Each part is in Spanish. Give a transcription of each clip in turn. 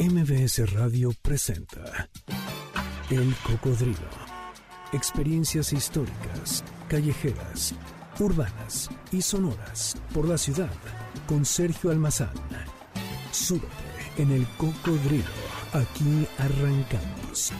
MBS Radio presenta El Cocodrilo. Experiencias históricas, callejeras, urbanas y sonoras por la ciudad con Sergio Almazán. Súbete en El Cocodrilo. Aquí arrancamos.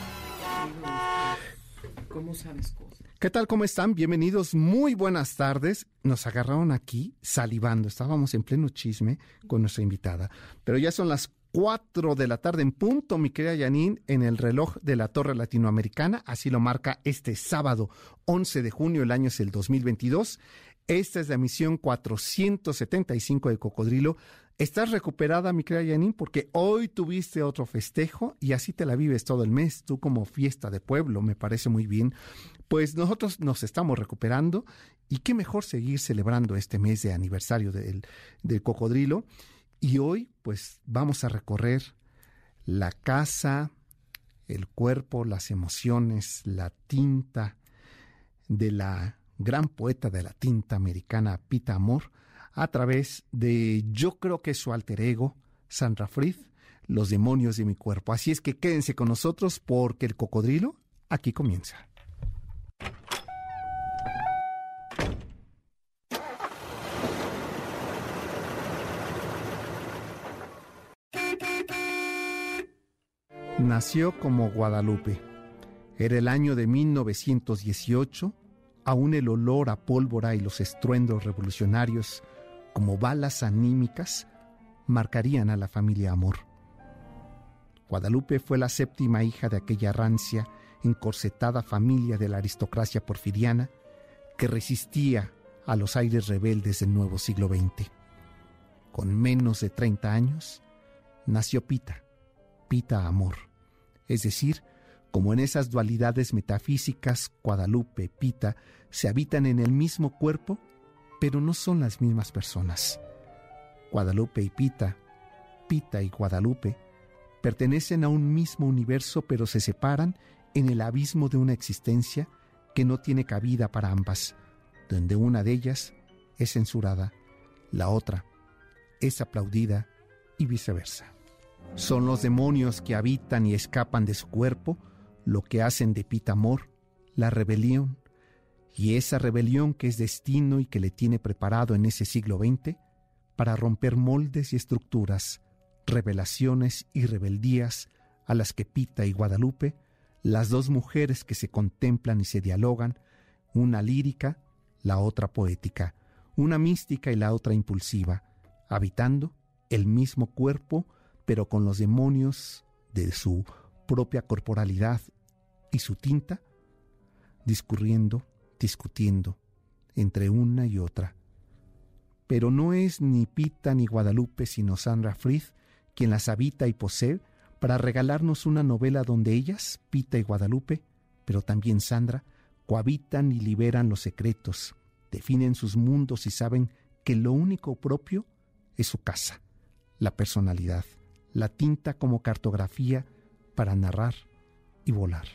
¿Cómo sabes cosas? ¿Qué tal? ¿Cómo están? Bienvenidos. Muy buenas tardes. Nos agarraron aquí salivando. Estábamos en pleno chisme con nuestra invitada. Pero ya son las 4 de la tarde en punto, mi querida Yanin, en el reloj de la Torre Latinoamericana. Así lo marca este sábado 11 de junio, el año es el 2022. Esta es la misión 475 de Cocodrilo. Estás recuperada, mi querida Yanin, porque hoy tuviste otro festejo y así te la vives todo el mes, tú como fiesta de pueblo, me parece muy bien. Pues nosotros nos estamos recuperando y qué mejor seguir celebrando este mes de aniversario del, del cocodrilo. Y hoy, pues, vamos a recorrer la casa, el cuerpo, las emociones, la tinta de la gran poeta de la tinta americana, Pita Amor, a través de, yo creo que su alter ego, Sandra Fried, Los demonios de mi cuerpo. Así es que quédense con nosotros porque el cocodrilo aquí comienza. Nació como Guadalupe. Era el año de 1918. Aún el olor a pólvora y los estruendos revolucionarios, como balas anímicas, marcarían a la familia Amor. Guadalupe fue la séptima hija de aquella rancia, encorsetada familia de la aristocracia porfiriana que resistía a los aires rebeldes del nuevo siglo XX. Con menos de 30 años, nació Pita, Pita Amor es decir, como en esas dualidades metafísicas, Guadalupe, Pita, se habitan en el mismo cuerpo, pero no son las mismas personas. Guadalupe y Pita, Pita y Guadalupe, pertenecen a un mismo universo, pero se separan en el abismo de una existencia que no tiene cabida para ambas, donde una de ellas es censurada, la otra es aplaudida y viceversa. Son los demonios que habitan y escapan de su cuerpo lo que hacen de Pita Amor la rebelión. Y esa rebelión que es destino y que le tiene preparado en ese siglo XX para romper moldes y estructuras, revelaciones y rebeldías a las que Pita y Guadalupe, las dos mujeres que se contemplan y se dialogan, una lírica, la otra poética, una mística y la otra impulsiva, habitando el mismo cuerpo pero con los demonios de su propia corporalidad y su tinta, discurriendo, discutiendo entre una y otra. Pero no es ni Pita ni Guadalupe, sino Sandra Fried quien las habita y posee para regalarnos una novela donde ellas, Pita y Guadalupe, pero también Sandra, cohabitan y liberan los secretos, definen sus mundos y saben que lo único propio es su casa, la personalidad la tinta como cartografía para narrar y volar.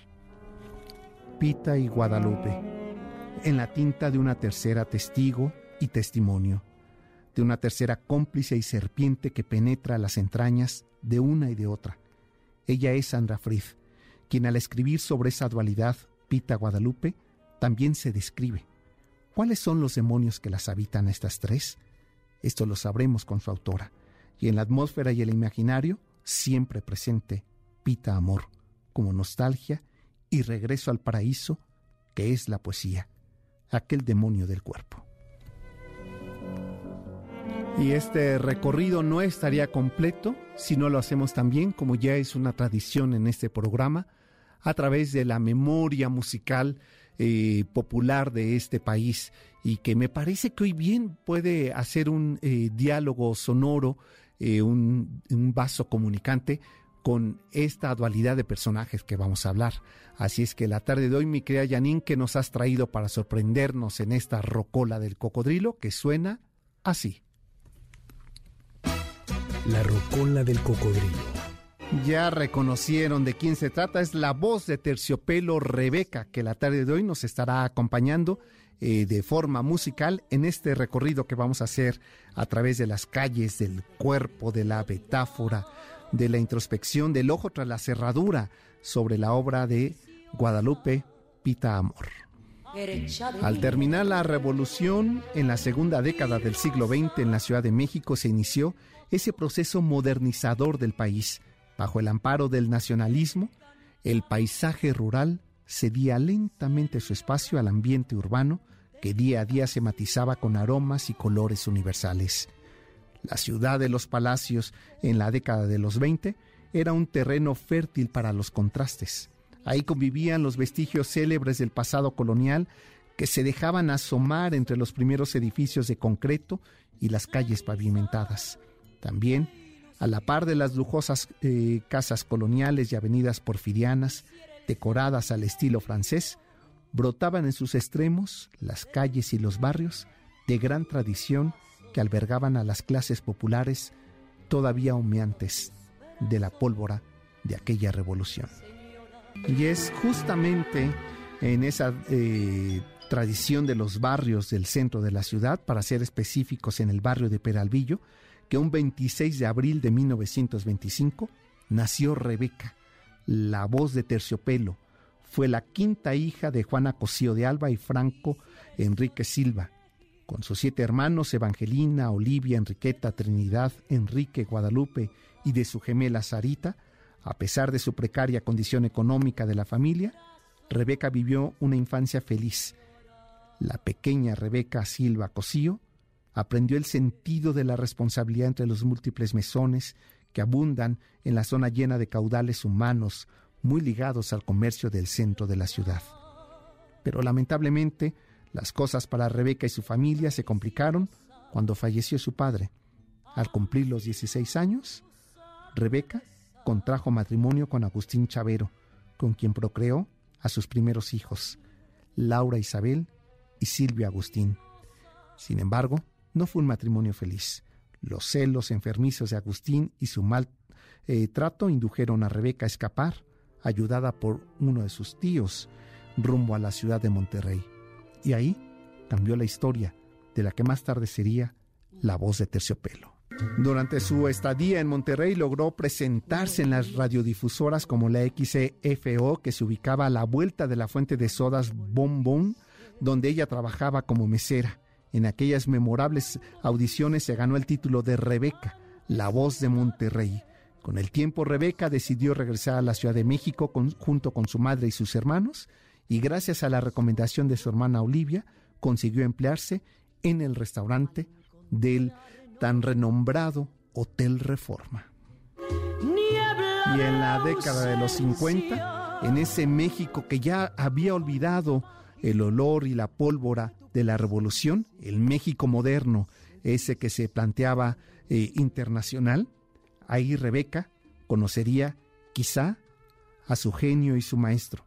Pita y Guadalupe, en la tinta de una tercera testigo y testimonio, de una tercera cómplice y serpiente que penetra las entrañas de una y de otra. Ella es Sandra Fried, quien al escribir sobre esa dualidad, Pita Guadalupe, también se describe. ¿Cuáles son los demonios que las habitan estas tres? Esto lo sabremos con su autora y en la atmósfera y el imaginario siempre presente pita amor, como nostalgia y regreso al paraíso que es la poesía, aquel demonio del cuerpo. Y este recorrido no estaría completo si no lo hacemos también, como ya es una tradición en este programa, a través de la memoria musical eh, popular de este país y que me parece que hoy bien puede hacer un eh, diálogo sonoro eh, un, vaso comunicante con esta dualidad de personajes que vamos a hablar. Así es que la tarde de hoy, mi querida Janine, que nos has traído para sorprendernos en esta rocola del cocodrilo que suena así. La rocola del cocodrilo. Ya reconocieron de quién se trata, es la voz de Terciopelo Rebeca, que la tarde de hoy nos estará acompañando eh, de forma musical en este recorrido que vamos a hacer a través de las calles del cuerpo, de la metáfora, de la introspección del ojo tras la cerradura sobre la obra de Guadalupe Pita Amor. Al terminar la revolución en la segunda década del siglo XX en la Ciudad de México se inició ese proceso modernizador del país. Bajo el amparo del nacionalismo, el paisaje rural cedía lentamente su espacio al ambiente urbano que día a día se matizaba con aromas y colores universales. La ciudad de los palacios en la década de los 20 era un terreno fértil para los contrastes. Ahí convivían los vestigios célebres del pasado colonial que se dejaban asomar entre los primeros edificios de concreto y las calles pavimentadas. También, a la par de las lujosas eh, casas coloniales y avenidas porfirianas, decoradas al estilo francés, brotaban en sus extremos las calles y los barrios de gran tradición que albergaban a las clases populares todavía humeantes de la pólvora de aquella revolución. Y es justamente en esa eh, tradición de los barrios del centro de la ciudad, para ser específicos en el barrio de Peralvillo, que un 26 de abril de 1925 nació Rebeca, la voz de terciopelo. Fue la quinta hija de Juana Cosío de Alba y Franco Enrique Silva. Con sus siete hermanos, Evangelina, Olivia, Enriqueta, Trinidad, Enrique, Guadalupe y de su gemela Sarita, a pesar de su precaria condición económica de la familia, Rebeca vivió una infancia feliz. La pequeña Rebeca Silva Cosío aprendió el sentido de la responsabilidad entre los múltiples mesones que abundan en la zona llena de caudales humanos muy ligados al comercio del centro de la ciudad. Pero lamentablemente, las cosas para Rebeca y su familia se complicaron cuando falleció su padre. Al cumplir los 16 años, Rebeca contrajo matrimonio con Agustín Chavero, con quien procreó a sus primeros hijos, Laura Isabel y Silvia Agustín. Sin embargo, no fue un matrimonio feliz. Los celos enfermizos de Agustín y su mal eh, trato indujeron a Rebeca a escapar, ayudada por uno de sus tíos, rumbo a la ciudad de Monterrey. Y ahí cambió la historia de la que más tarde sería la voz de terciopelo. Durante su estadía en Monterrey logró presentarse en las radiodifusoras como la XFO, que se ubicaba a la vuelta de la fuente de sodas Bon donde ella trabajaba como mesera. En aquellas memorables audiciones se ganó el título de Rebeca, la voz de Monterrey. Con el tiempo Rebeca decidió regresar a la Ciudad de México junto con su madre y sus hermanos, y gracias a la recomendación de su hermana Olivia, consiguió emplearse en el restaurante del tan renombrado Hotel Reforma. Y en la década de los 50, en ese México que ya había olvidado el olor y la pólvora de la revolución, el México moderno, ese que se planteaba eh, internacional, ahí Rebeca conocería quizá a su genio y su maestro,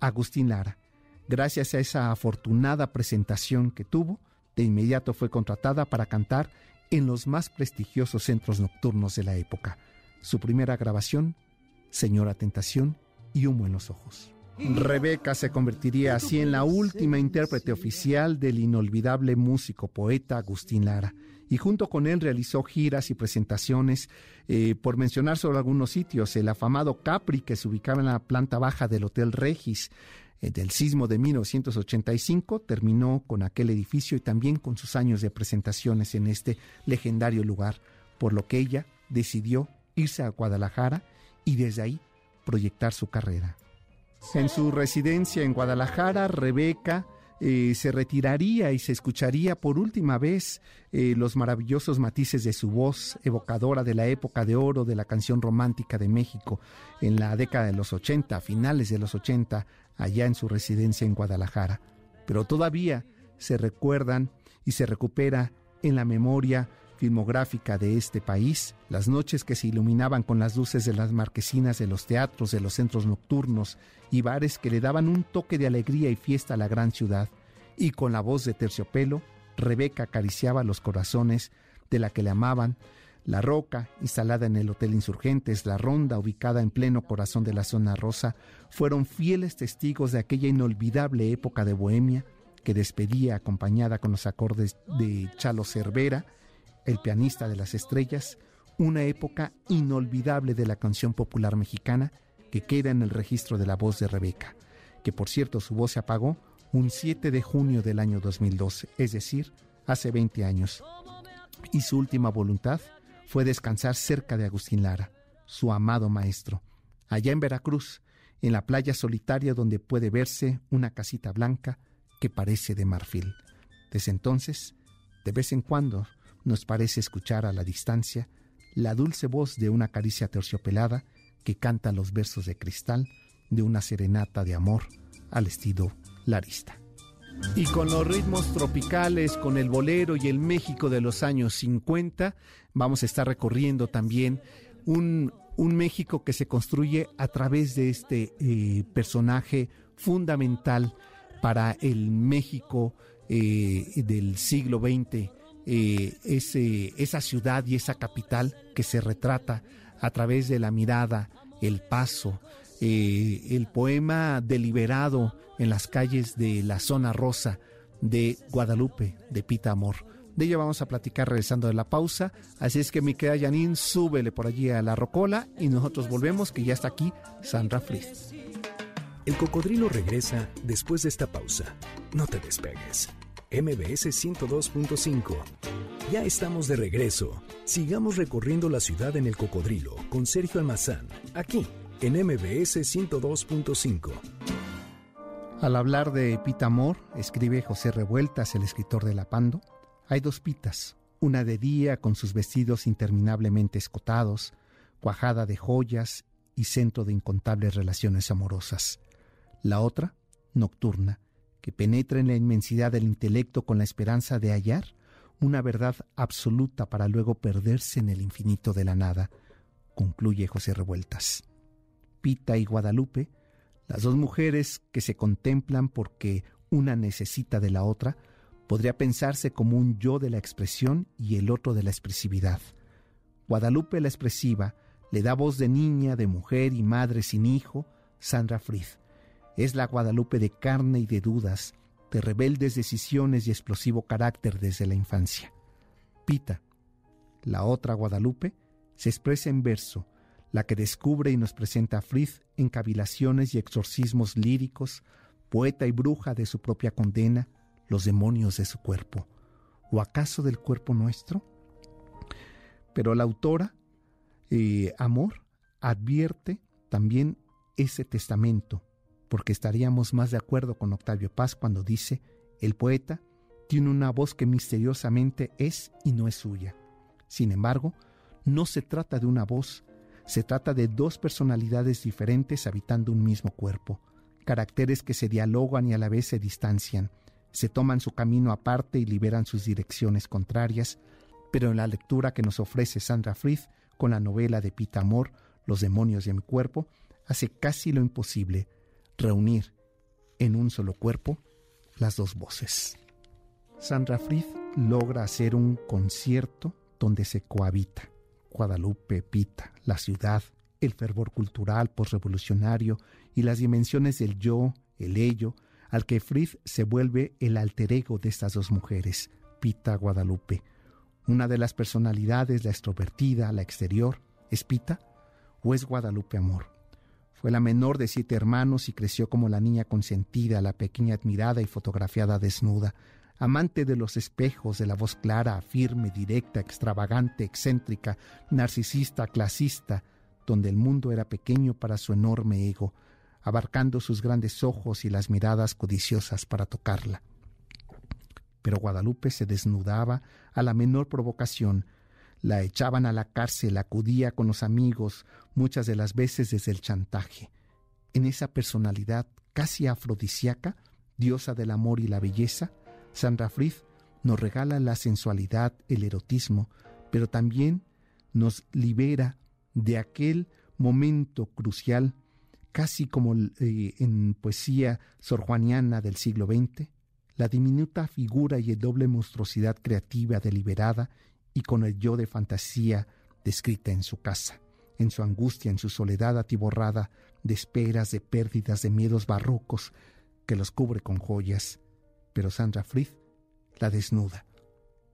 Agustín Lara. Gracias a esa afortunada presentación que tuvo, de inmediato fue contratada para cantar en los más prestigiosos centros nocturnos de la época. Su primera grabación, Señora Tentación y Humo en los Ojos. Rebeca se convertiría así en la última intérprete oficial del inolvidable músico poeta Agustín Lara, y junto con él realizó giras y presentaciones, eh, por mencionar solo algunos sitios, el afamado Capri, que se ubicaba en la planta baja del Hotel Regis, eh, del sismo de 1985 terminó con aquel edificio y también con sus años de presentaciones en este legendario lugar, por lo que ella decidió irse a Guadalajara y desde ahí proyectar su carrera. En su residencia en Guadalajara, Rebeca eh, se retiraría y se escucharía por última vez eh, los maravillosos matices de su voz, evocadora de la época de oro de la canción romántica de México en la década de los 80, finales de los 80, allá en su residencia en Guadalajara. Pero todavía se recuerdan y se recupera en la memoria filmográfica de este país las noches que se iluminaban con las luces de las marquesinas de los teatros, de los centros nocturnos y bares que le daban un toque de alegría y fiesta a la gran ciudad, y con la voz de terciopelo, Rebeca acariciaba los corazones de la que le amaban la Roca, instalada en el Hotel Insurgentes, La Ronda, ubicada en pleno corazón de la zona rosa, fueron fieles testigos de aquella inolvidable época de Bohemia que despedía acompañada con los acordes de Chalo Cervera, el pianista de las estrellas, una época inolvidable de la canción popular mexicana que queda en el registro de la voz de Rebeca, que por cierto su voz se apagó un 7 de junio del año 2012, es decir, hace 20 años. Y su última voluntad fue descansar cerca de Agustín Lara, su amado maestro, allá en Veracruz, en la playa solitaria donde puede verse una casita blanca que parece de marfil. Desde entonces, de vez en cuando, nos parece escuchar a la distancia la dulce voz de una caricia terciopelada que canta los versos de cristal de una serenata de amor al estilo larista. Y con los ritmos tropicales, con el bolero y el México de los años 50, vamos a estar recorriendo también un, un México que se construye a través de este eh, personaje fundamental para el México eh, del siglo XX, eh, ese, esa ciudad y esa capital que se retrata a través de la mirada, el paso, el poema deliberado en las calles de la zona rosa de Guadalupe, de Pita Amor. De ella vamos a platicar regresando de la pausa. Así es que mi querida Janine, súbele por allí a la rocola y nosotros volvemos, que ya está aquí Sandra Fritz. El cocodrilo regresa después de esta pausa. No te despegues. MBS 102.5. Ya estamos de regreso. Sigamos recorriendo la ciudad en el cocodrilo con Sergio Almazán, aquí en MBS 102.5. Al hablar de Pita Amor, escribe José Revueltas, el escritor de La Pando, hay dos pitas, una de día con sus vestidos interminablemente escotados, cuajada de joyas y centro de incontables relaciones amorosas. La otra, nocturna, que penetra en la inmensidad del intelecto con la esperanza de hallar una verdad absoluta para luego perderse en el infinito de la nada, concluye José Revueltas. Pita y Guadalupe, las dos mujeres que se contemplan porque una necesita de la otra, podría pensarse como un yo de la expresión y el otro de la expresividad. Guadalupe la expresiva le da voz de niña, de mujer y madre sin hijo, Sandra Fried. Es la Guadalupe de carne y de dudas, de rebeldes decisiones y explosivo carácter desde la infancia. Pita, la otra Guadalupe, se expresa en verso, la que descubre y nos presenta a Fried en cavilaciones y exorcismos líricos, poeta y bruja de su propia condena, los demonios de su cuerpo, o acaso del cuerpo nuestro? Pero la autora, eh, Amor, advierte también ese testamento, porque estaríamos más de acuerdo con Octavio Paz cuando dice, el poeta tiene una voz que misteriosamente es y no es suya. Sin embargo, no se trata de una voz, se trata de dos personalidades diferentes habitando un mismo cuerpo, caracteres que se dialogan y a la vez se distancian, se toman su camino aparte y liberan sus direcciones contrarias, pero en la lectura que nos ofrece Sandra Fried con la novela de Pita Amor, Los demonios de mi cuerpo, hace casi lo imposible reunir en un solo cuerpo las dos voces. Sandra Fried logra hacer un concierto donde se cohabita Guadalupe, Pita, la ciudad, el fervor cultural postrevolucionario y las dimensiones del yo, el ello, al que Fried se vuelve el alter ego de estas dos mujeres, Pita Guadalupe. Una de las personalidades, la extrovertida, la exterior, ¿es Pita o es Guadalupe Amor? Fue la menor de siete hermanos y creció como la niña consentida, la pequeña admirada y fotografiada desnuda, amante de los espejos, de la voz clara, firme, directa, extravagante, excéntrica, narcisista, clasista, donde el mundo era pequeño para su enorme ego, abarcando sus grandes ojos y las miradas codiciosas para tocarla. Pero Guadalupe se desnudaba a la menor provocación, la echaban a la cárcel, acudía con los amigos, muchas de las veces desde el chantaje. En esa personalidad casi afrodisíaca, diosa del amor y la belleza, Sandra Fried nos regala la sensualidad, el erotismo, pero también nos libera de aquel momento crucial casi como eh, en poesía sorjuaniana del siglo XX, la diminuta figura y el doble monstruosidad creativa deliberada y con el yo de fantasía descrita en su casa, en su angustia, en su soledad atiborrada de esperas, de pérdidas, de miedos barrocos que los cubre con joyas. Pero Sandra Fried la desnuda,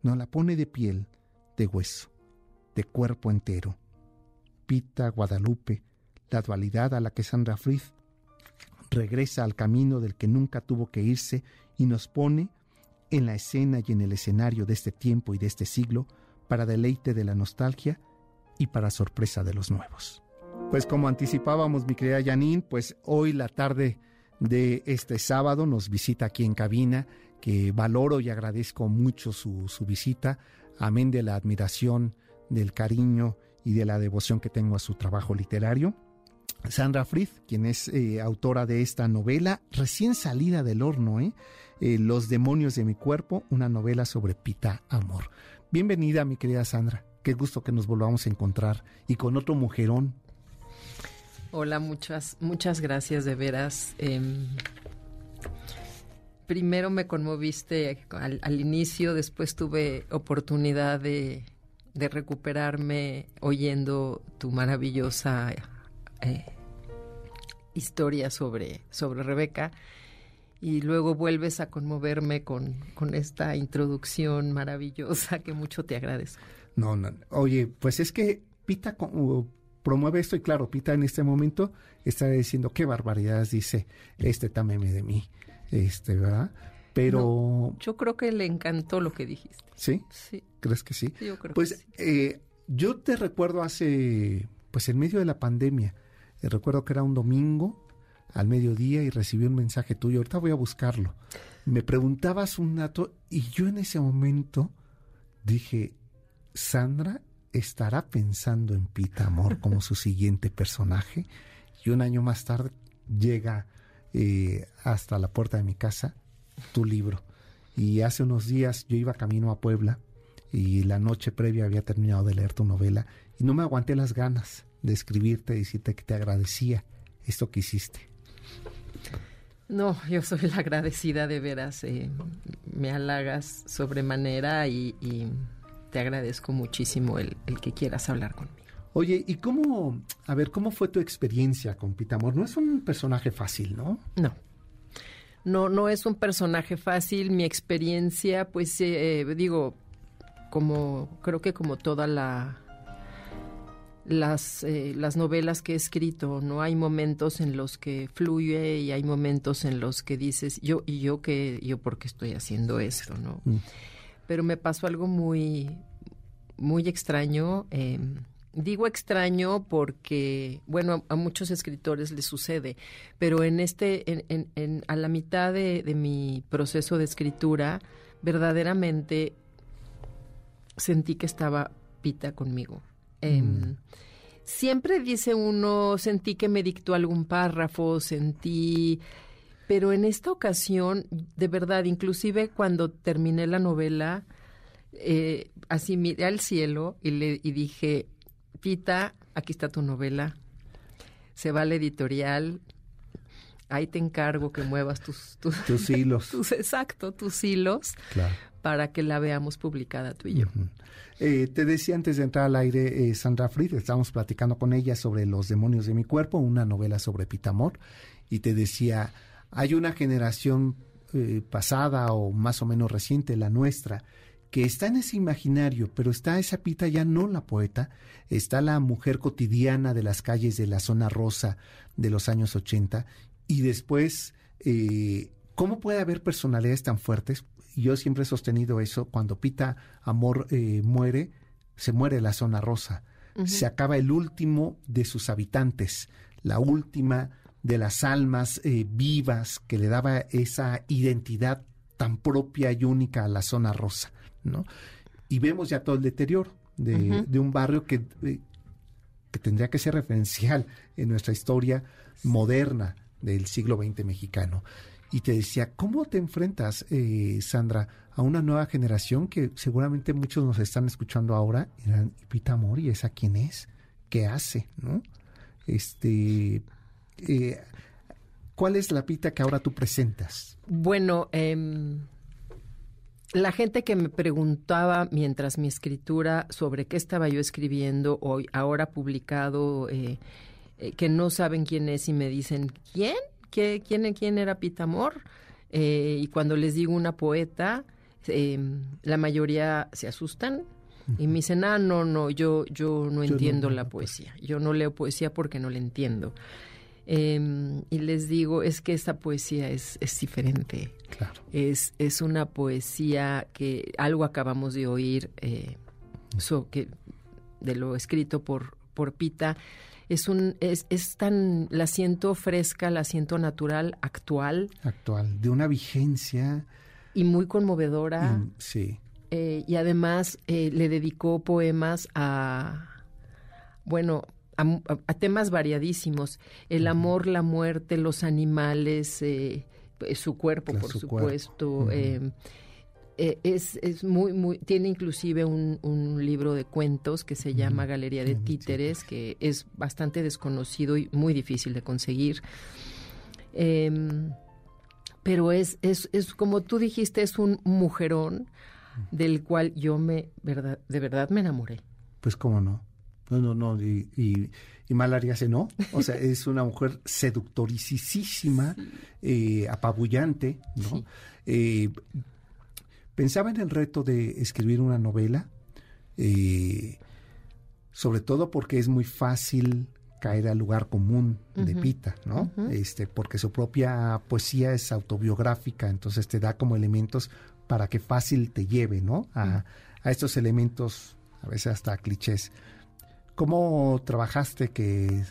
no la pone de piel, de hueso. de cuerpo entero. Pita, Guadalupe, la dualidad a la que Sandra Fried regresa al camino del que nunca tuvo que irse y nos pone en la escena y en el escenario de este tiempo y de este siglo para deleite de la nostalgia y para sorpresa de los nuevos. Pues como anticipábamos, mi querida Janine, pues hoy la tarde de este sábado nos visita aquí en cabina, que valoro y agradezco mucho su, su visita, amén de la admiración, del cariño y de la devoción que tengo a su trabajo literario. Sandra Fried, quien es eh, autora de esta novela, recién salida del horno, ¿eh? ¿eh? Los demonios de mi cuerpo, una novela sobre Pita Amor. Bienvenida, mi querida Sandra. Qué gusto que nos volvamos a encontrar y con otro mujerón. Hola, muchas, muchas gracias de veras. Em, primero me conmoviste al, inicio, después tuve oportunidad de, de recuperarme oyendo tu maravillosa eh, historia sobre, sobre Rebeca y luego vuelves a conmoverme con, con, esta introducción maravillosa que mucho te agradezco. No, no, oye, pues es que Pita promueve esto y claro, Pita en este momento está diciendo qué barbaridades dice este tameme de mí, este, ¿verdad? Pero... yo creo que le encantó lo que dijiste. ¿Sí? Sí. ¿Crees que sí? Yo creo pues, que sí. Eh, yo te recuerdo hace, pues en medio de la pandemia, eh, recuerdo que era un domingo al mediodía y recibí un mensaje tuyo. Ahorita voy a buscarlo. Me preguntabas un dato y yo en ese momento dije, Sandra estará pensando en Pita Amor como su siguiente personaje. Y un año más tarde llega eh, hasta la puerta de mi casa tu libro. Y hace unos días yo iba camino a Puebla y la noche previa había terminado de leer tu novela y no me aguanté las ganas de escribirte y decirte que te agradecía esto que hiciste. No, yo soy la agradecida de veras. Eh, me halagas sobremanera y, y, te agradezco muchísimo el, el, que quieras hablar conmigo. Oye, ¿y cómo, a ver, cómo fue tu experiencia con Pitamor? No es un personaje fácil, ¿no? No. No, no es un personaje fácil. Mi experiencia, pues, eh, digo, como creo que como toda la las, eh, las novelas que he escrito, ¿no? Hay momentos en los que fluye y hay momentos en los que dices, yo, y yo que, yo por qué estoy haciendo esto, ¿no? Mm. Pero me pasó algo muy, muy extraño. Eh, digo extraño porque, bueno, a, a, muchos escritores les sucede, pero en este, en, en, en a la mitad de, de mi proceso de escritura, verdaderamente sentí que estaba Pita conmigo. Eh, mm. Siempre dice uno, sentí que me dictó algún párrafo, sentí... Pero en esta ocasión, de verdad, inclusive cuando terminé la novela, eh, así miré al cielo y le y dije, Pita, aquí está tu novela, se va a la editorial, ahí te encargo que muevas tus, tus, tus hilos. Tus, exacto, tus hilos. Claro para que la veamos publicada tú y yo. Eh, te decía antes de entrar al aire, eh, Sandra Fried, estábamos platicando con ella sobre Los demonios de mi cuerpo, una novela sobre Pitamor, y te decía, hay una generación eh, pasada o más o menos reciente, la nuestra, que está en ese imaginario, pero está esa Pita ya no la poeta, está la mujer cotidiana de las calles de la zona rosa de los años 80, y después, eh, ¿cómo puede haber personalidades tan fuertes? Yo siempre he sostenido eso, cuando Pita Amor eh, muere, se muere la zona rosa, uh -huh. se acaba el último de sus habitantes, la última de las almas eh, vivas que le daba esa identidad tan propia y única a la zona rosa, ¿no? Y vemos ya todo el deterioro de, uh -huh. de un barrio que, eh, que tendría que ser referencial en nuestra historia moderna del siglo XX mexicano y te decía, ¿cómo te enfrentas, eh, Sandra, a una nueva generación que seguramente muchos nos están escuchando ahora? Dirán, Pita Mori, ¿esa quién es? ¿Qué hace? ¿No? Este, eh, ¿Cuál es la Pita que ahora tú presentas? Bueno, eh, la gente que me preguntaba mientras mi escritura sobre qué estaba yo escribiendo hoy, ahora publicado, eh, que no saben quién es y me dicen, ¿quién? ¿Qué, quién, ¿Quién era Pitamor? Eh, y cuando les digo una poeta, eh, la mayoría se asustan Y me dicen, ah, no, no, yo, yo no entiendo la poesía. Yo no leo poesía porque no la entiendo. Em, y les digo, es que esta poesía es, es diferente. Claro. Es, es una poesía que algo acabamos de oír eh, que, de lo escrito por, por Pita. Es, un, es, es tan, la siento fresca, la siento natural, actual. Actual, de una vigencia. Y muy conmovedora. sí. Eh, y además eh, le dedicó poemas a, bueno, a, temas variadísimos, el amor, la muerte, los animales, eh, su cuerpo, por supuesto. Em, es, es, muy, muy, tiene inclusive un, un libro de cuentos que se llama Galería de Títeres, que es bastante desconocido y muy difícil de conseguir. Em, pero es, es, es, como tú dijiste, es un mujerón del cual yo me, verdad, de verdad me enamoré. Pues cómo no. No, no, no. Y, y, y no. O sea, es una mujer seductoricísima, eh, apabullante, ¿no? Eh, pensaba en el reto de escribir una novela, eh, sobre todo porque es muy fácil caer al lugar común de Pita, ¿no? Este, porque su propia poesía es autobiográfica, entonces te da como elementos para que fácil te lleve, ¿no? A, estos elementos, a veces hasta clichés. ¿Cómo trabajaste que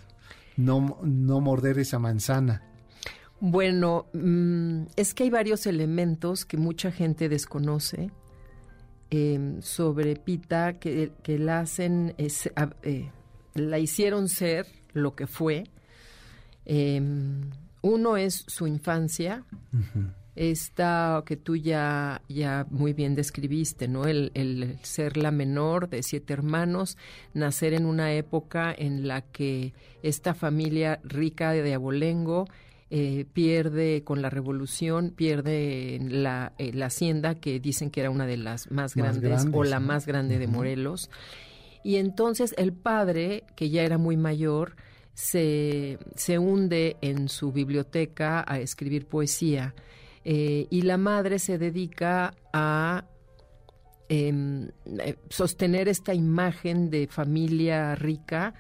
no, no morder esa manzana? Bueno, mm, es que hay varios elementos que mucha gente desconoce em, sobre Pita que, la hacen, eh, la hicieron ser lo que fue. Em, uno es su infancia, esta que tú ya, ya muy bien describiste, ¿no? El, ser la menor de siete hermanos, nacer en una época en la que esta familia rica de Abolengo eh, pierde con la revolución, pierde la, eh, la, hacienda que dicen que era una de las más, grandes, o la más grande de Morelos. Y entonces el padre, que ya era muy mayor, se, se hunde en su biblioteca a escribir poesía eh, y la madre se dedica a em, sostener esta imagen de familia rica.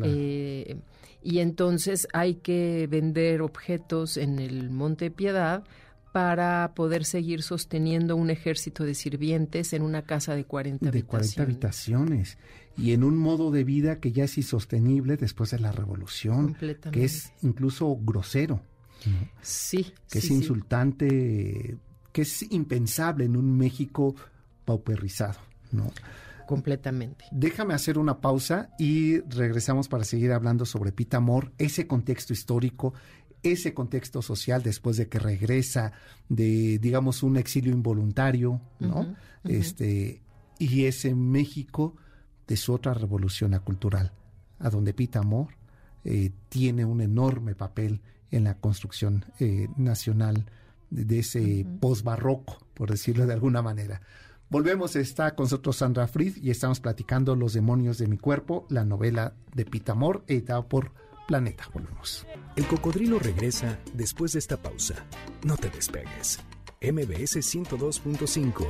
Eh, y entonces hay que vender objetos en el Monte Piedad para poder seguir sosteniendo un ejército de sirvientes en una casa de 40 de 40 habitaciones. Y en un modo de vida que ya es insostenible después de la revolución, que es incluso grosero. Sí. Que es insultante, que es impensable en un México pauperizado, ¿no? Completamente. Déjame hacer una pausa y regresamos para seguir hablando sobre Pita Amor, ese contexto histórico, ese contexto social después de que regresa de, digamos, un exilio involuntario, ¿no? Este, y ese México de su otra revolución cultural, a donde Pita Amor eh, tiene un enorme papel en la construcción eh, nacional de ese post-barroco, por decirlo de alguna manera. Volvemos, está con nosotros Sandra Fried y estamos platicando Los demonios de mi cuerpo, la novela de Pitamor, editada por Planeta. Volvemos. El cocodrilo regresa después de esta pausa. No te despegues. MBS 102.5.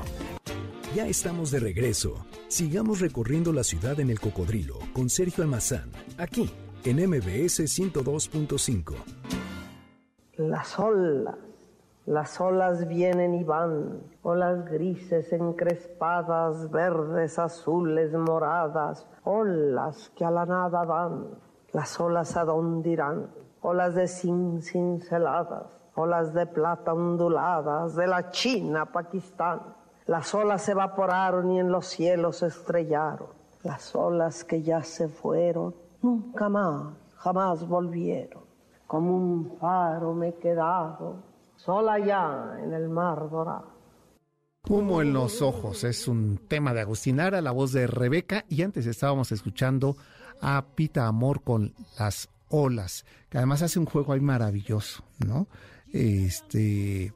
Ya estamos de regreso. Sigamos recorriendo la ciudad en el cocodrilo con Sergio Almazán, aquí en MBS 102.5. Las olas, las olas vienen y van, olas grises encrespadas, verdes, azules, moradas, olas que a la nada van, las olas a dónde irán, olas de zinc cinceladas, olas de plata onduladas, de la China Pakistán. Las olas se evaporaron y en los cielos estrellaron. Las olas que ya se fueron, nunca más, jamás volvieron como un faro me he quedado, sola ya en el mar dorado. Humo en los ojos es un tema de Agustinara, la voz de Rebeca, y antes estábamos escuchando a Pita Amor con las olas, que además hace un juego ahí maravilloso, ¿no? Este.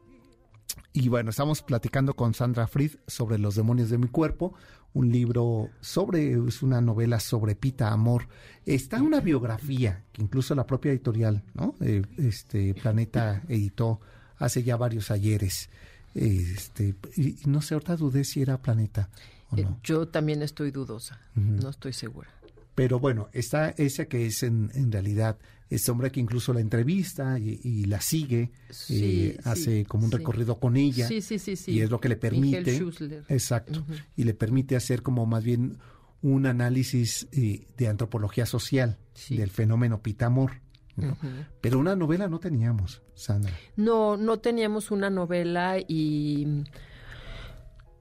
Y bueno, estamos platicando con Sandra Fried sobre los demonios de mi cuerpo, un libro sobre, es una novela sobre Pita Amor. Está una biografía que incluso la propia editorial, ¿no? Eh, este Planeta editó hace ya varios ayeres. Este, y, no sé, ahorita dudé si era Planeta Eh, yo también estoy dudosa, no estoy segura. Pero bueno, está esa que es en, en realidad este hombre que incluso la entrevista y, la sigue, eh, hace como un recorrido con ella. Sí, sí, sí, Y es lo que le permite. Exacto. Y le permite hacer como más bien un análisis eh, de antropología social del fenómeno Pitamor. Pero una novela no teníamos, Sandra. No, no teníamos una novela y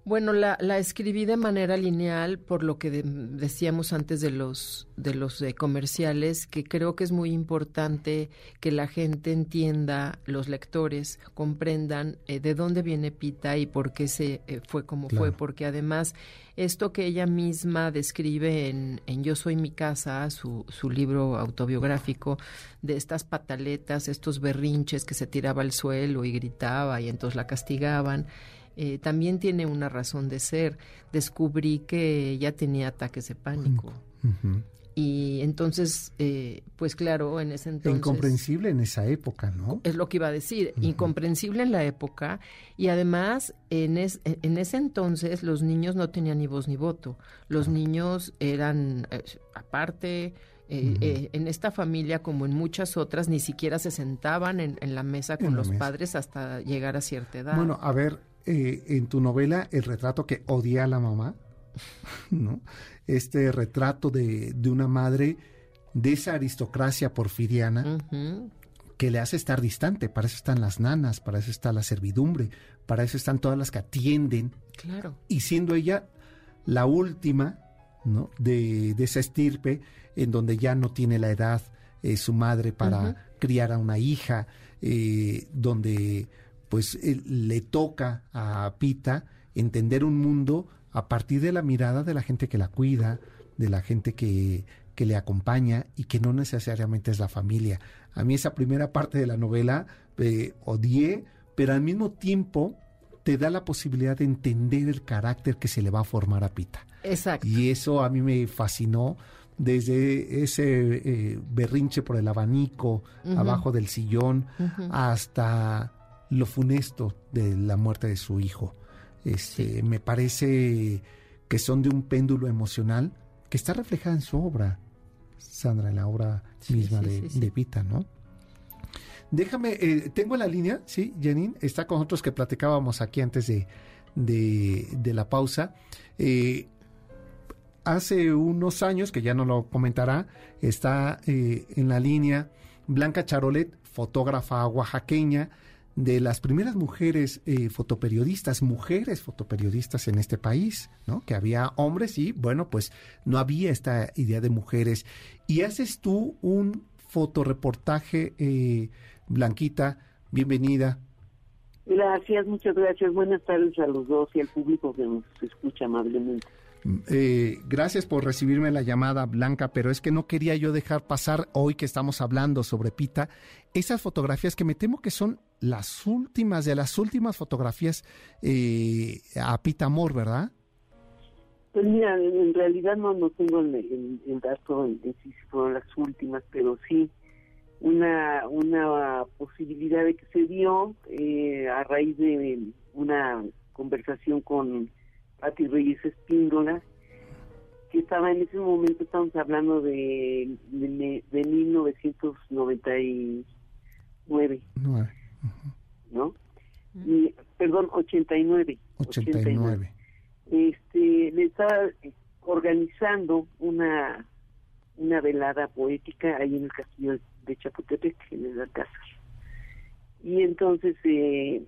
bueno, la, la, escribí de manera lineal por lo que decíamos antes de los de los eh, comerciales, que creo que es muy importante que la gente entienda, los lectores comprendan eh, de dónde viene Pita y por qué se eh, fue como fue, porque además esto que ella misma describe en, en Yo soy mi casa, su, su libro autobiográfico, de estas pataletas, estos berrinches que se tiraba al suelo y gritaba y entonces la castigaban eh, también tiene una razón de ser. Descubrí que ella tenía ataques de pánico. Y entonces, eh, pues claro, en ese entonces... Incomprensible en esa época, ¿no? Es lo que iba a decir, incomprensible en la época y además en, en ese entonces los niños no tenían ni voz ni voto. Los niños eran, eh, aparte, en esta familia, como en muchas otras, ni siquiera se sentaban en, la mesa con los padres hasta llegar a cierta edad. Bueno, a ver, eh, en tu novela el retrato que odia a la mamá, ¿no? Este retrato de, de una madre de esa aristocracia porfiriana que le hace estar distante. Para eso están las nanas, para eso está la servidumbre, para eso están todas las que atienden. Claro. Y siendo ella la última, ¿no? De, de esa estirpe en donde ya no tiene la edad eh, su madre para criar a una hija, eh, donde pues le toca a Pita entender un mundo a partir de la mirada de la gente que la cuida, de la gente que, que le acompaña y que no necesariamente es la familia. A mí esa primera parte de la novela eh, odié, pero al mismo tiempo te da la posibilidad de entender el carácter que se le va a formar a Pita. Exacto. Y eso a mí me fascinó desde ese eh, berrinche por el abanico abajo del sillón hasta lo funesto de la muerte de su hijo. Este, Me parece que son de un péndulo emocional que está reflejada en su obra, Sandra, en la obra misma de, de, Vita, ¿no? Déjame, eh, tengo la línea, sí, Janine, está con nosotros que platicábamos aquí antes de, de, la pausa. Eh, hace unos años, que ya no lo comentará, está eh, en la línea Blanca Charolet, fotógrafa oaxaqueña, de las primeras mujeres eh, fotoperiodistas, mujeres fotoperiodistas en este país, ¿no? Que había hombres y, bueno, pues no había esta idea de mujeres. Y haces tú un fotoreportaje, eh, Blanquita, bienvenida. Gracias, muchas gracias. Buenas tardes a los dos y al público que nos escucha amablemente. Eh, gracias por recibirme la llamada, Blanca, pero es que no quería yo dejar pasar hoy que estamos hablando sobre Pita, esas fotografías que me temo que son las últimas de las últimas fotografías eh, a Pita Amor, ¿verdad? Pues mira, en realidad no, no tengo el, dato de si fueron las últimas, pero sí una, una posibilidad de que se dio eh, a raíz de una conversación con Pati Reyes Espíndola, que estaba en ese momento, estamos hablando de, de, de 1999, ¿no? Y, perdón, 89. 89. Este, le estaba organizando una una velada poética ahí en el castillo de Chapultepec, en el Alcázar. Y entonces eh,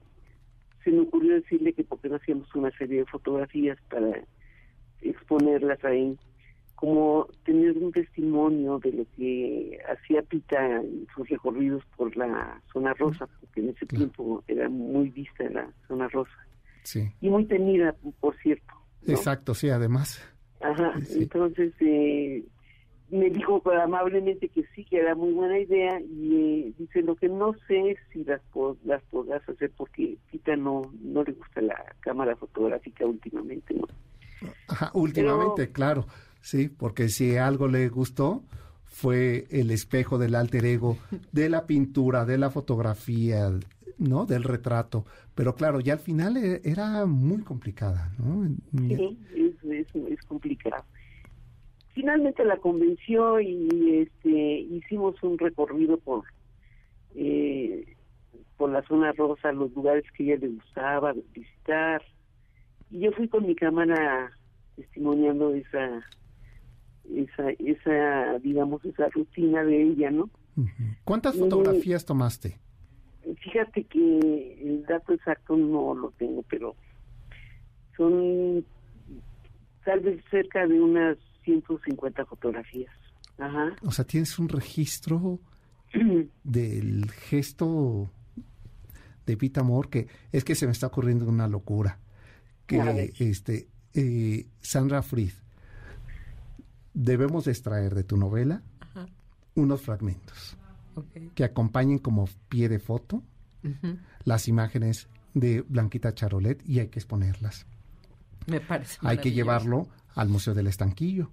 se me ocurrió decirle que porque no hacíamos una serie de fotografías para exponerlas ahí, como tener un testimonio de lo que hacía Pita en sus recorridos por la zona rosa, porque en ese tiempo era muy vista la zona rosa. Sí. Y muy temida, por cierto. Exacto, sí, además. Ajá, entonces eh, me dijo amablemente que sí, que era muy buena idea y eh, dice lo que no sé si las las podrás hacer porque Tita no no le gusta la cámara fotográfica últimamente, ¿no? Ajá, últimamente, claro, sí, porque si algo le gustó fue el espejo del alter ego, de la pintura, de la fotografía, ¿no? Del retrato. Pero claro, ya al final e, era muy complicada, ¿no? Sí, es, es, es complicado. Finalmente la convenció y este hicimos un recorrido por eh, por la zona rosa, los lugares que ella le gustaba visitar. Y yo fui con mi cámara testimoniando esa esa esa digamos esa rutina de ella, ¿no? ¿Cuántas fotografías tomaste? Fíjate que el dato exacto no lo tengo, pero son tal vez cerca de unas 150 fotografías. Ajá. O sea, tienes un registro del gesto de Pita Amor que es que se me está ocurriendo una locura. Que este eh, Sandra Fried, debemos extraer de tu novela unos fragmentos que acompañen como pie de foto las imágenes de Blanquita Charolet y hay que exponerlas. Me parece. Hay que llevarlo al Museo del Estanquillo.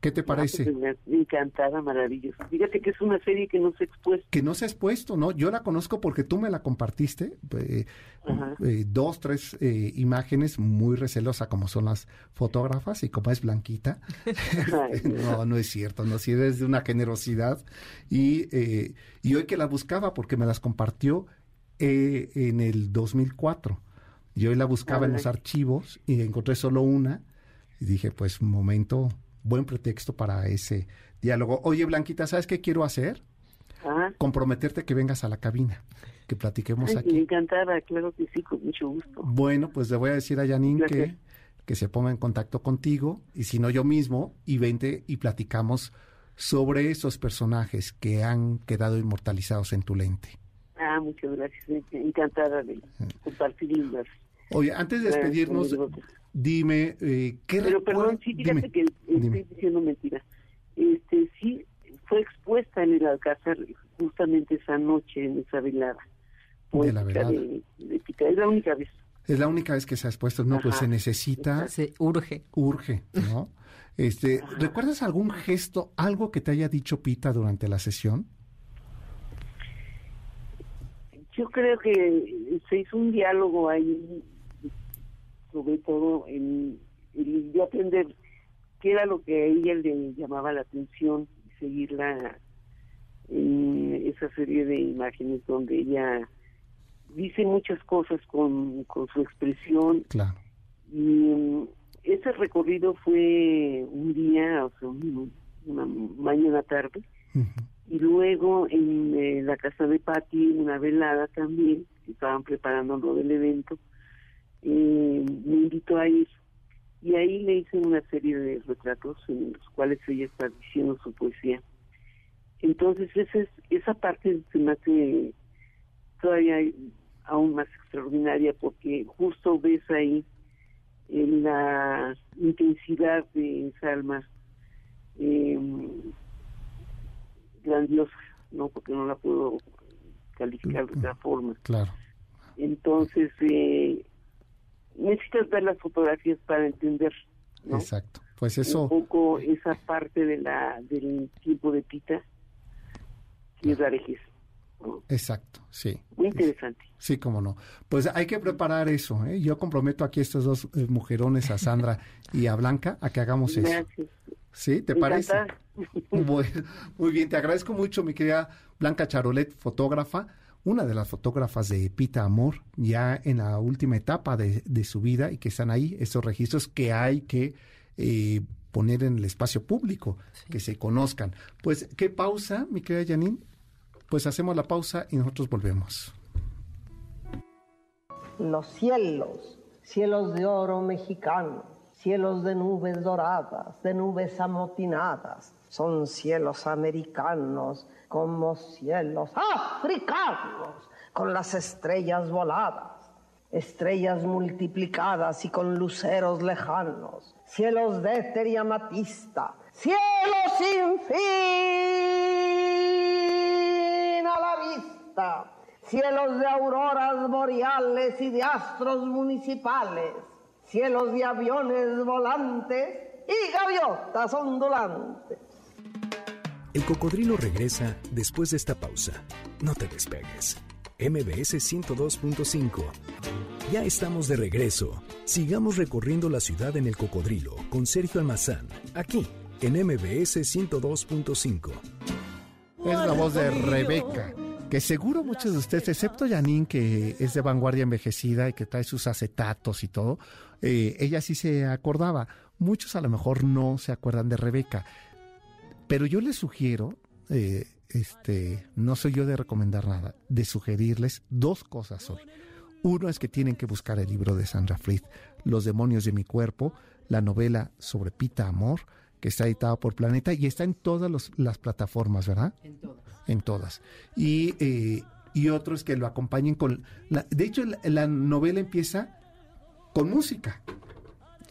¿Qué te ah, pues, parece? encantada, maravillosa. Fíjate que es una serie que no se ha expuesto. Que no se ha expuesto, ¿no? Yo la conozco porque tú me la compartiste. Eh, eh, dos, tres eh, imágenes muy recelosa como son las fotógrafas y como es blanquita. no, no es cierto, no, si eres de una generosidad. Y, y hoy que la buscaba porque me las compartió en el 2004. Yo hoy la buscaba en los archivos y encontré solo una y dije, pues, un momento, buen pretexto para ese diálogo. Oye, Blanquita, ¿sabes qué quiero hacer? Comprometerte que vengas a la cabina, que platiquemos aquí. Encantada, claro que sí, con mucho gusto. Bueno, pues le voy a decir a Janine que, que se ponga en contacto contigo, y si no yo mismo, y vente y platicamos sobre esos personajes que han quedado inmortalizados en tu lente. Ah, muchas gracias. Encantada de compartir Oye, antes de despedirnos, dime, eh, ¿qué Pero perdón, sí, fíjate que estoy diciendo mentira. Este, sí, fue expuesta en el Alcázar justamente esa noche, en esa velada. De la velada. De, es la única vez. Es la única vez que se ha expuesto. No, pues se necesita. Se urge. Urge, ¿no? Este, ¿recuerdas algún gesto, algo que te haya dicho Pita durante la sesión? Yo creo que se hizo un diálogo ahí sobre todo en, aprender qué era lo que a ella le llamaba la atención y seguirla en esa serie de imágenes donde ella dice muchas cosas con, con su expresión. Claro. Y mm, ese recorrido fue un día, o sea, una mañana tarde, y luego en eh, la casa de Patti, una velada también, estaban preparando lo del evento, eh, me invitó a ir y ahí le hice una serie de retratos en los cuales ella está diciendo su poesía. Entonces esa, es, esa parte se me hace todavía aún más extraordinaria porque justo ves ahí en la intensidad de esa alma eh, grandiosa, ¿no? Porque no la puedo calificar de otra forma. Claro. Entonces, eh, necesitas ver las fotografías para entender. Exacto. Pues eso. Un poco esa parte de la del tiempo de Pita y es la Exacto, sí. Muy interesante. Sí, cómo no. Pues hay que preparar eso. ¿eh? Yo comprometo aquí a estos dos eh, mujerones, a Sandra y a Blanca, a que hagamos eso. ¿Sí? ¿Te parece? muy bien, te agradezco mucho, mi querida Blanca Charolet, fotógrafa una de las fotógrafas de Pita Amor, ya en la última etapa de, su vida y que están ahí, estos registros que hay que eh, poner en el espacio público, que se conozcan. Pues, ¿qué pausa, mi querida Janine? Pues hacemos la pausa y nosotros volvemos. Los cielos, cielos de oro mexicano, cielos de nubes doradas, de nubes amotinadas, son cielos americanos como cielos africanos, con las estrellas voladas, estrellas multiplicadas y con luceros lejanos, cielos de éter y amatista, cielos sin fin a la vista, cielos de auroras boreales y de astros municipales, cielos de aviones volantes y gaviotas ondulantes. El cocodrilo regresa después de esta pausa. No te despegues. MBS 102.5. Ya estamos de regreso. Sigamos recorriendo la ciudad en el cocodrilo con Sergio Almazán, aquí en MBS 102.5. Es la voz de Rebeca, que seguro muchos de ustedes, excepto Janine, que es de vanguardia envejecida y que trae sus acetatos y todo, eh, ella sí se acordaba. Muchos a lo mejor no se acuerdan de Rebeca. Pero yo les sugiero, eh, este, no soy yo de recomendar nada, de sugerirles dos cosas hoy. Uno es que tienen que buscar el libro de Sandra Fried, Los demonios de mi cuerpo, la novela sobre Pita Amor, que está editado por Planeta y está en todas las plataformas, ¿verdad? En todas. En todas. Y, eh, y otro es que lo acompañen con... La, de hecho, la, novela empieza con música.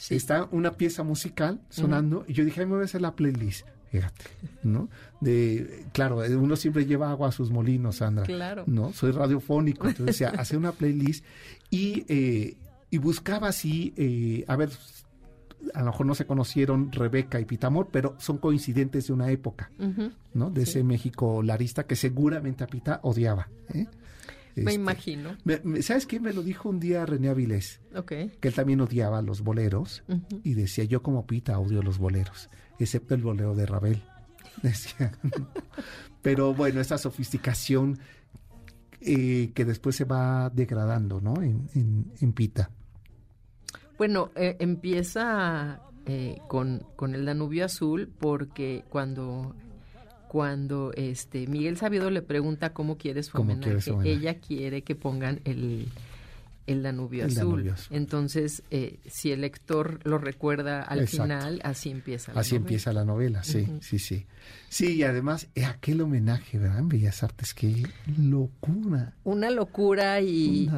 Está una pieza musical sonando y yo dije, Ay, me voy a hacer la playlist. Fíjate, ¿no? De, claro, uno siempre lleva agua a sus molinos, Sandra. Claro. ¿No? Soy radiofónico, entonces decía, hacer una playlist y, eh, y buscaba así, eh, a ver, a lo mejor no se conocieron Rebeca y Pitamor, pero son coincidentes de una época, ¿no? De ese México larista que seguramente a Pita odiaba. ¿eh? Me este, imagino. ¿Sabes quién me lo dijo un día René Avilés? Ok. Que él también odiaba los boleros y decía, yo como Pita odio los boleros excepto el bolero de Ravel. Decía. Pero bueno, esa sofisticación eh, que después se va degradando, ¿no? En, Pita. Bueno, eh, empieza eh, con, con, el Danubio Azul porque cuando cuando este Miguel Sabiedo le pregunta cómo quiere su homenaje, ella quiere que pongan el el Danubio, azul. Entonces, eh, si el lector lo recuerda al final, así empieza la Así empieza la novela, sí, sí, sí. Sí, y además, eh, aquel homenaje, ¿verdad? En Bellas Artes, qué locura. Una locura y,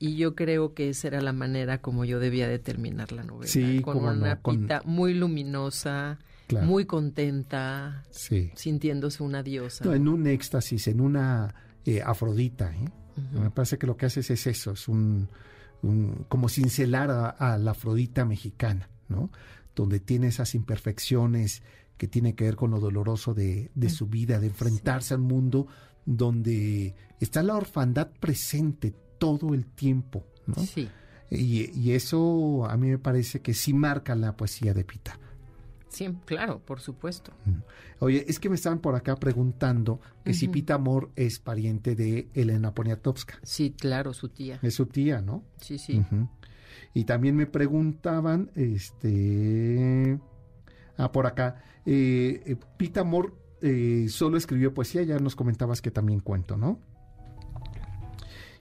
y, yo creo que esa era la manera como yo debía de terminar la novela. Sí, con una pita muy luminosa, muy contenta, sintiéndose una diosa. en un éxtasis, en una eh, Afrodita, ¿eh? Me parece que lo que haces es eso, es un, como cincelar a, la Afrodita mexicana, ¿no? Donde tiene esas imperfecciones que tiene que ver con lo doloroso de, de su vida, de enfrentarse al mundo donde está la orfandad presente todo el tiempo, ¿no? Sí. Y, y, eso a mí me parece que sí marca la poesía de Pita. Sí, claro, por supuesto. Oye, es que me estaban por acá preguntando que si Pita Amor es pariente de Elena Poniatowska. Sí, claro, su tía. Es su tía, ¿no? Sí, sí. Y también me preguntaban, este, ah, por acá, eh, eh Pita Amor eh, solo escribió poesía, ya nos comentabas que también cuento, ¿no?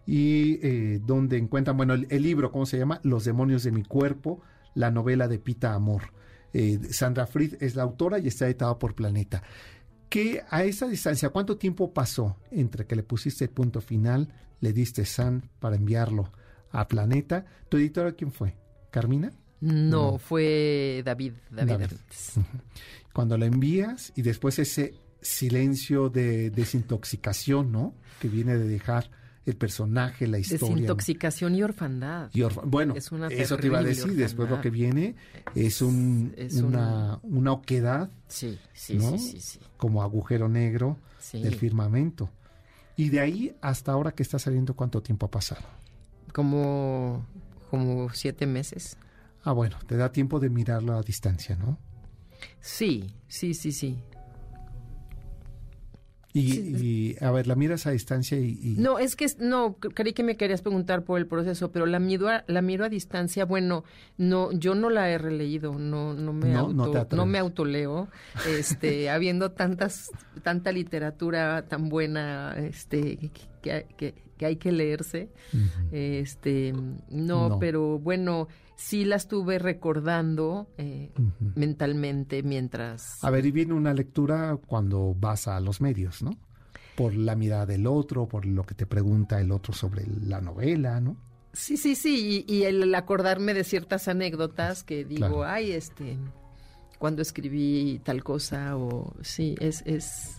Y eh, donde encuentran, bueno, el, el libro, ¿cómo se llama? Los demonios de mi cuerpo, la novela de Pita Amor. Eh, Sandra Fried es la autora y está editada por Planeta. Que a esa distancia, ¿cuánto tiempo pasó entre que le pusiste el punto final, le diste San para enviarlo a Planeta? ¿Tu editora quién fue? ¿Carmina? No, fue David. David, Cuando la envías y después ese silencio de desintoxicación, ¿no? Que viene de dejar el personaje, la historia. Desintoxicación y orfandad. bueno, eso te iba a decir, después lo que viene es, un, una, una oquedad, sí, sí, sí, sí, como agujero negro del firmamento. Y de ahí hasta ahora que está saliendo, ¿cuánto tiempo ha pasado? Como, como siete meses. Ah, bueno, te da tiempo de mirarlo a distancia, ¿no? Sí, sí, sí, sí. Y, a ver, la miras a distancia y, No, es que no, creí que me querías preguntar por el proceso, pero la miro a, la miro a distancia, bueno, no, yo no la he releído, no, no me no, me autoleo, este, habiendo tantas, tanta literatura tan buena, este, que, que, hay que leerse, este, no, pero bueno, sí la estuve recordando eh, mentalmente mientras... A ver, y viene una lectura cuando vas a los medios, ¿no? Por la mirada del otro, por lo que te pregunta el otro sobre la novela, ¿no? Sí, sí, sí, y, el acordarme de ciertas anécdotas que digo, ay, este, cuando escribí tal cosa, o sí, es, es,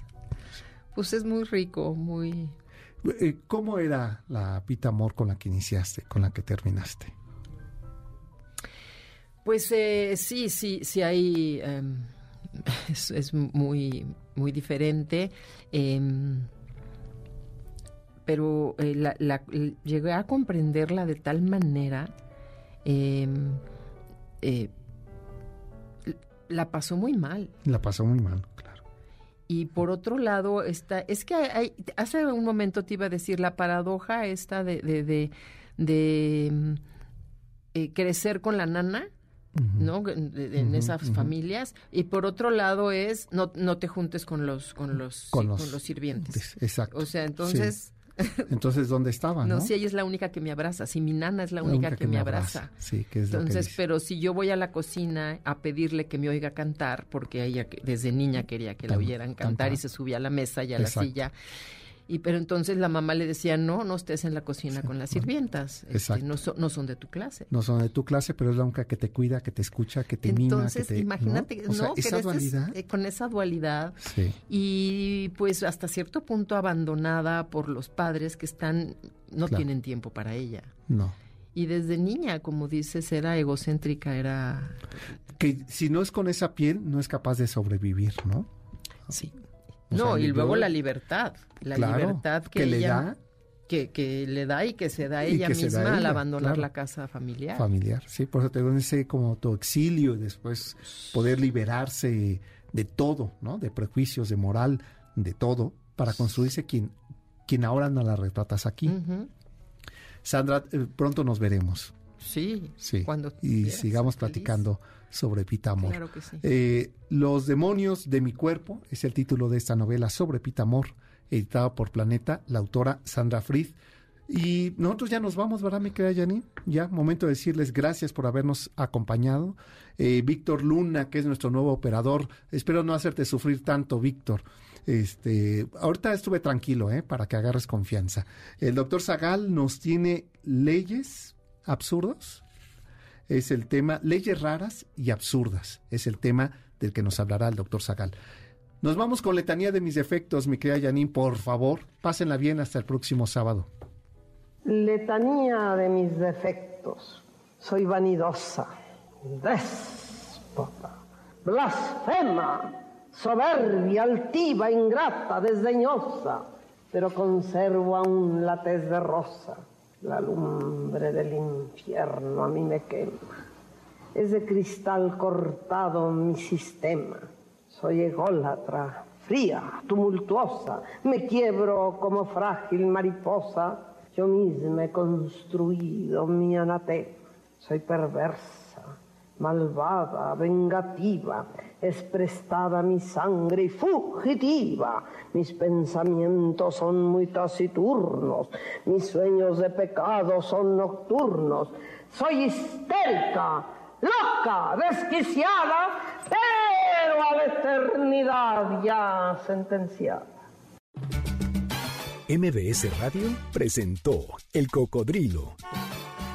pues es muy rico, muy... Eh, ¿Cómo era la Pita Amor con la que iniciaste, con la que terminaste? Pues eh, sí, sí, sí hay... Em, es, muy, muy diferente. Em, pero eh, la, llegué a comprenderla de tal manera em, eh, la pasó muy mal. La pasó muy mal, claro. Y por otro lado, está, es que hay, hace un momento te iba a decir la paradoja esta de, de, de, em, eh, crecer con la nana, ¿no? En esas familias. Y por otro lado es no, no te juntes con los, con los, con, los, sirvientes. Exacto. O sea, entonces... Entonces, ¿dónde estaba? No, si ella es la única que me abraza, si mi nana es la única, que, me abraza. Sí, que es Entonces, pero si yo voy a la cocina a pedirle que me oiga cantar, porque ella desde niña quería que la oyeran cantar y se subía a la mesa y a la silla, y pero entonces la mamá le decía, no, no estés en la cocina con las sirvientas. Este, no, no, son de tu clase. No son de tu clase, pero es la única que te cuida, que te escucha, que te mima. Entonces, imagínate, ¿no? esa dualidad. Eh, con esa dualidad. Sí. Y pues hasta cierto punto abandonada por los padres que están, no tienen tiempo para ella. No. Y desde niña, como dices, era egocéntrica, era... Que si no es con esa piel, no es capaz de sobrevivir, ¿no? Sí no, y luego la libertad, la libertad que, le da. Que, que, le da y que se da ella misma al abandonar la casa familiar. Familiar, sí, por eso te digo ese como tu exilio y después poder liberarse de todo, ¿no? De prejuicios, de moral, de todo, para construirse quien, quien ahora no la retratas aquí. Sandra, eh, pronto nos veremos. Sí, sí. Cuando y sigamos platicando sobre Pitamor. Claro que sí. Eh, Los demonios de mi cuerpo es el título de esta novela sobre Pitamor, editada por Planeta, la autora Sandra Fried. Y nosotros ya nos vamos, ¿verdad, mi querida Janine? Ya, momento de decirles gracias por habernos acompañado. Eh, Víctor Luna, que es nuestro nuevo operador, espero no hacerte sufrir tanto, Víctor. Este, ahorita estuve tranquilo, ¿eh? Para que agarres confianza. El doctor Zagal nos tiene leyes absurdos es el tema leyes raras y absurdas. Es el tema del que nos hablará el doctor Zagal. Nos vamos con letanía de mis defectos, mi querida Janine, por favor, pásenla bien hasta el próximo sábado. Letanía de mis defectos. Soy vanidosa, déspota, blasfema, soberbia, altiva, ingrata, desdeñosa, pero conservo aún la tez de rosa la lumbre del infierno a mí me quema. Es de cristal cortado mi sistema. Soy ególatra, fría, tumultuosa. Me quiebro como frágil mariposa. Yo misma he construido mi anatema. Soy perversa, malvada, vengativa es prestada mi sangre y fugitiva. Mis pensamientos son muy taciturnos, mis sueños de pecado son nocturnos. Soy histérica, loca, desquiciada, pero a la eternidad ya sentenciada. MBS Radio presentó El Cocodrilo.